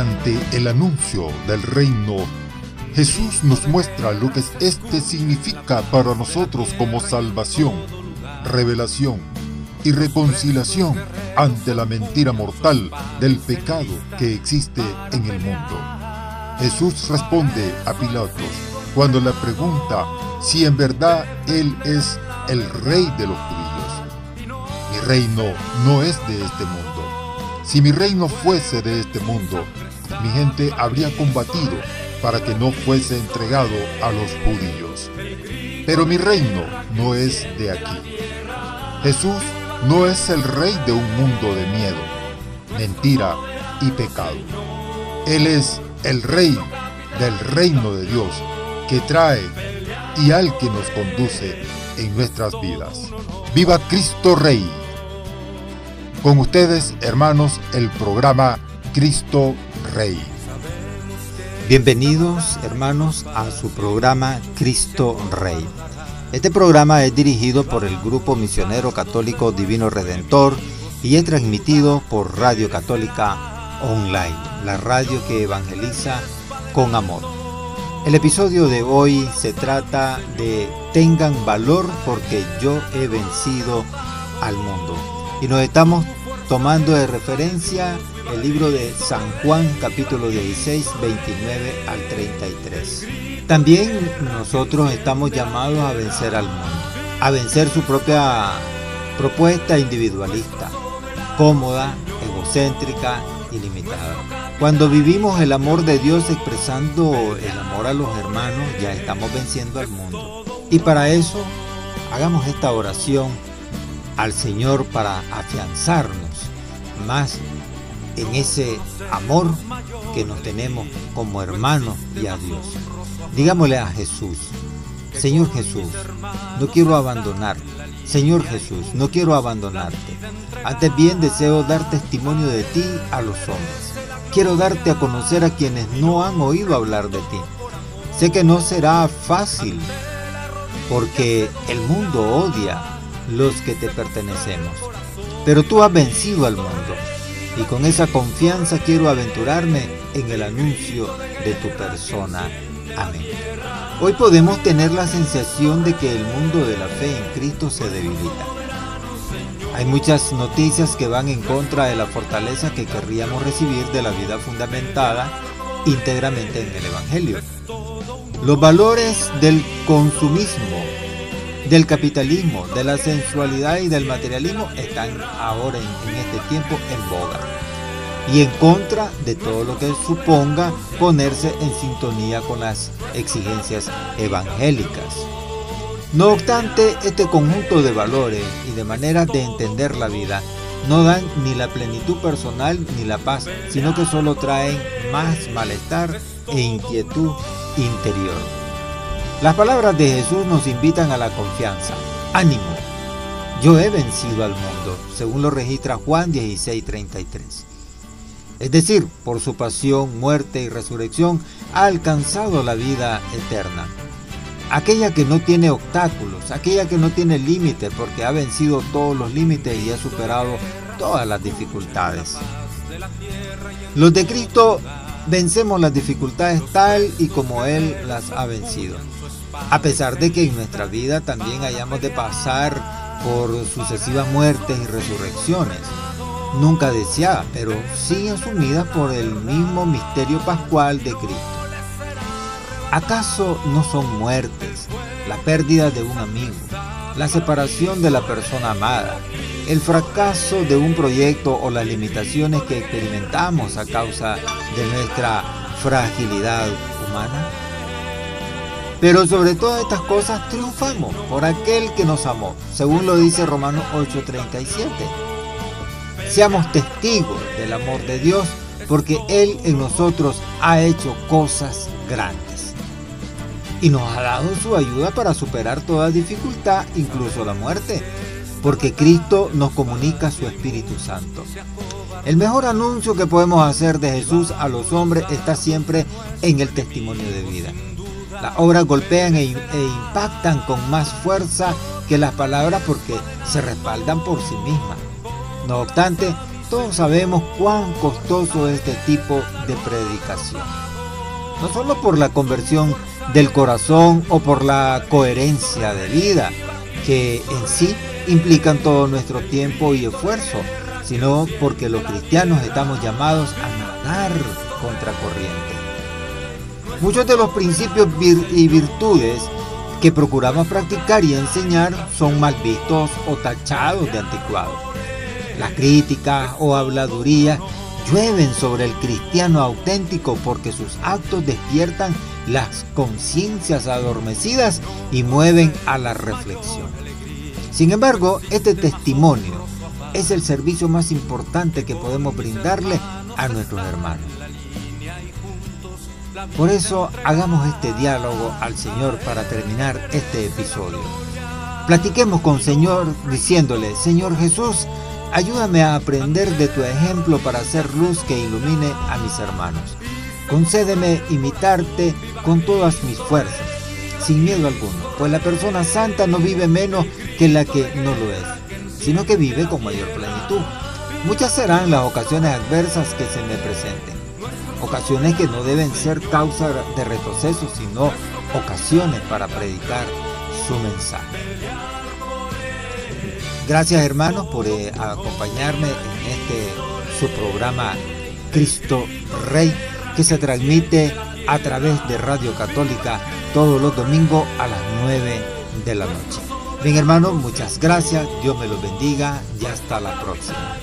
Durante el anuncio del reino, Jesús nos muestra lo que este significa para nosotros como salvación, revelación y reconciliación ante la mentira mortal del pecado que existe en el mundo. Jesús responde a Pilatos cuando le pregunta si en verdad Él es el rey de los judíos. Mi reino no es de este mundo. Si mi reino fuese de este mundo, mi gente habría combatido para que no fuese entregado a los judíos. Pero mi reino no es de aquí. Jesús no es el rey de un mundo de miedo, mentira y pecado. Él es el rey del reino de Dios que trae y al que nos conduce en nuestras vidas. ¡Viva Cristo Rey! Con ustedes, hermanos, el programa Cristo Rey. Bienvenidos, hermanos, a su programa Cristo Rey. Este programa es dirigido por el Grupo Misionero Católico Divino Redentor y es transmitido por Radio Católica Online, la radio que evangeliza con amor. El episodio de hoy se trata de Tengan valor porque yo he vencido al mundo. Y nos estamos tomando de referencia el libro de San Juan capítulo 16, 29 al 33. También nosotros estamos llamados a vencer al mundo, a vencer su propia propuesta individualista, cómoda, egocéntrica y limitada. Cuando vivimos el amor de Dios expresando el amor a los hermanos, ya estamos venciendo al mundo. Y para eso, hagamos esta oración al Señor para afianzarnos más en ese amor que nos tenemos como hermanos y a Dios. Digámosle a Jesús, Señor Jesús, no quiero abandonarte. Señor Jesús, no quiero abandonarte. Antes bien deseo dar testimonio de ti a los hombres. Quiero darte a conocer a quienes no han oído hablar de ti. Sé que no será fácil porque el mundo odia los que te pertenecemos. Pero tú has vencido al mundo y con esa confianza quiero aventurarme en el anuncio de tu persona. Amén. Hoy podemos tener la sensación de que el mundo de la fe en Cristo se debilita. Hay muchas noticias que van en contra de la fortaleza que querríamos recibir de la vida fundamentada íntegramente en el Evangelio. Los valores del consumismo del capitalismo, de la sensualidad y del materialismo están ahora en, este tiempo en boga y en contra de todo lo que suponga ponerse en sintonía con las exigencias evangélicas. No obstante, este conjunto de valores y de maneras de entender la vida no dan ni la plenitud personal ni la paz, sino que solo traen más malestar e inquietud interior. Las palabras de Jesús nos invitan a la confianza. Ánimo, yo he vencido al mundo, según lo registra Juan 16:33. Es decir, por su pasión, muerte y resurrección, ha alcanzado la vida eterna. Aquella que no tiene obstáculos, aquella que no tiene límites porque ha vencido todos los límites y ha superado todas las dificultades. Los de Cristo vencemos las dificultades tal y como Él las ha vencido. A pesar de que en nuestra vida también hayamos de pasar por sucesivas muertes y resurrecciones, nunca deseadas, pero sí asumidas por el mismo misterio pascual de Cristo. ¿Acaso no son muertes, la pérdida de un amigo, la separación de la persona amada, el fracaso de un proyecto o las limitaciones que experimentamos a causa de nuestra fragilidad humana? Pero sobre todas estas cosas triunfamos por aquel que nos amó, según lo dice Romanos 8:37. Seamos testigos del amor de Dios porque Él en nosotros ha hecho cosas grandes. Y nos ha dado su ayuda para superar toda dificultad, incluso la muerte, porque Cristo nos comunica su Espíritu Santo. El mejor anuncio que podemos hacer de Jesús a los hombres está siempre en el testimonio de vida. Las obras golpean e, e, impactan con más fuerza que las palabras porque se respaldan por sí mismas. No obstante, Todos sabemos cuán costoso es este tipo de predicación. No solo por la conversión del corazón o por la coherencia de vida, que en sí implican todo nuestro tiempo y esfuerzo, sino porque los cristianos estamos llamados a nadar contra corriente. Muchos de los principios y virtudes que procuramos practicar y enseñar son mal vistos o tachados de anticuados. Las críticas o habladurías llueven sobre el cristiano auténtico porque sus actos despiertan las conciencias adormecidas y mueven a la reflexión. Sin embargo, este testimonio es el servicio más importante que podemos brindarle a nuestros hermanos. Por eso hagamos este diálogo al Señor para terminar este episodio. Platiquemos con Señor diciéndole, Señor Jesús, ayúdame a aprender de tu ejemplo para hacer luz que ilumine a mis hermanos. Concédeme imitarte con todas mis fuerzas, sin miedo alguno, pues la persona santa no vive menos que la que no lo es, sino que vive con mayor plenitud. Muchas serán las ocasiones adversas que se me presenten ocasiones que no deben ser causa de retroceso, sino ocasiones para predicar su mensaje. Gracias hermanos por eh, acompañarme en este su programa Cristo Rey que se transmite a través de Radio Católica todos los domingos a las 9 de la noche. Bien hermanos, muchas gracias, Dios me los bendiga y hasta la próxima.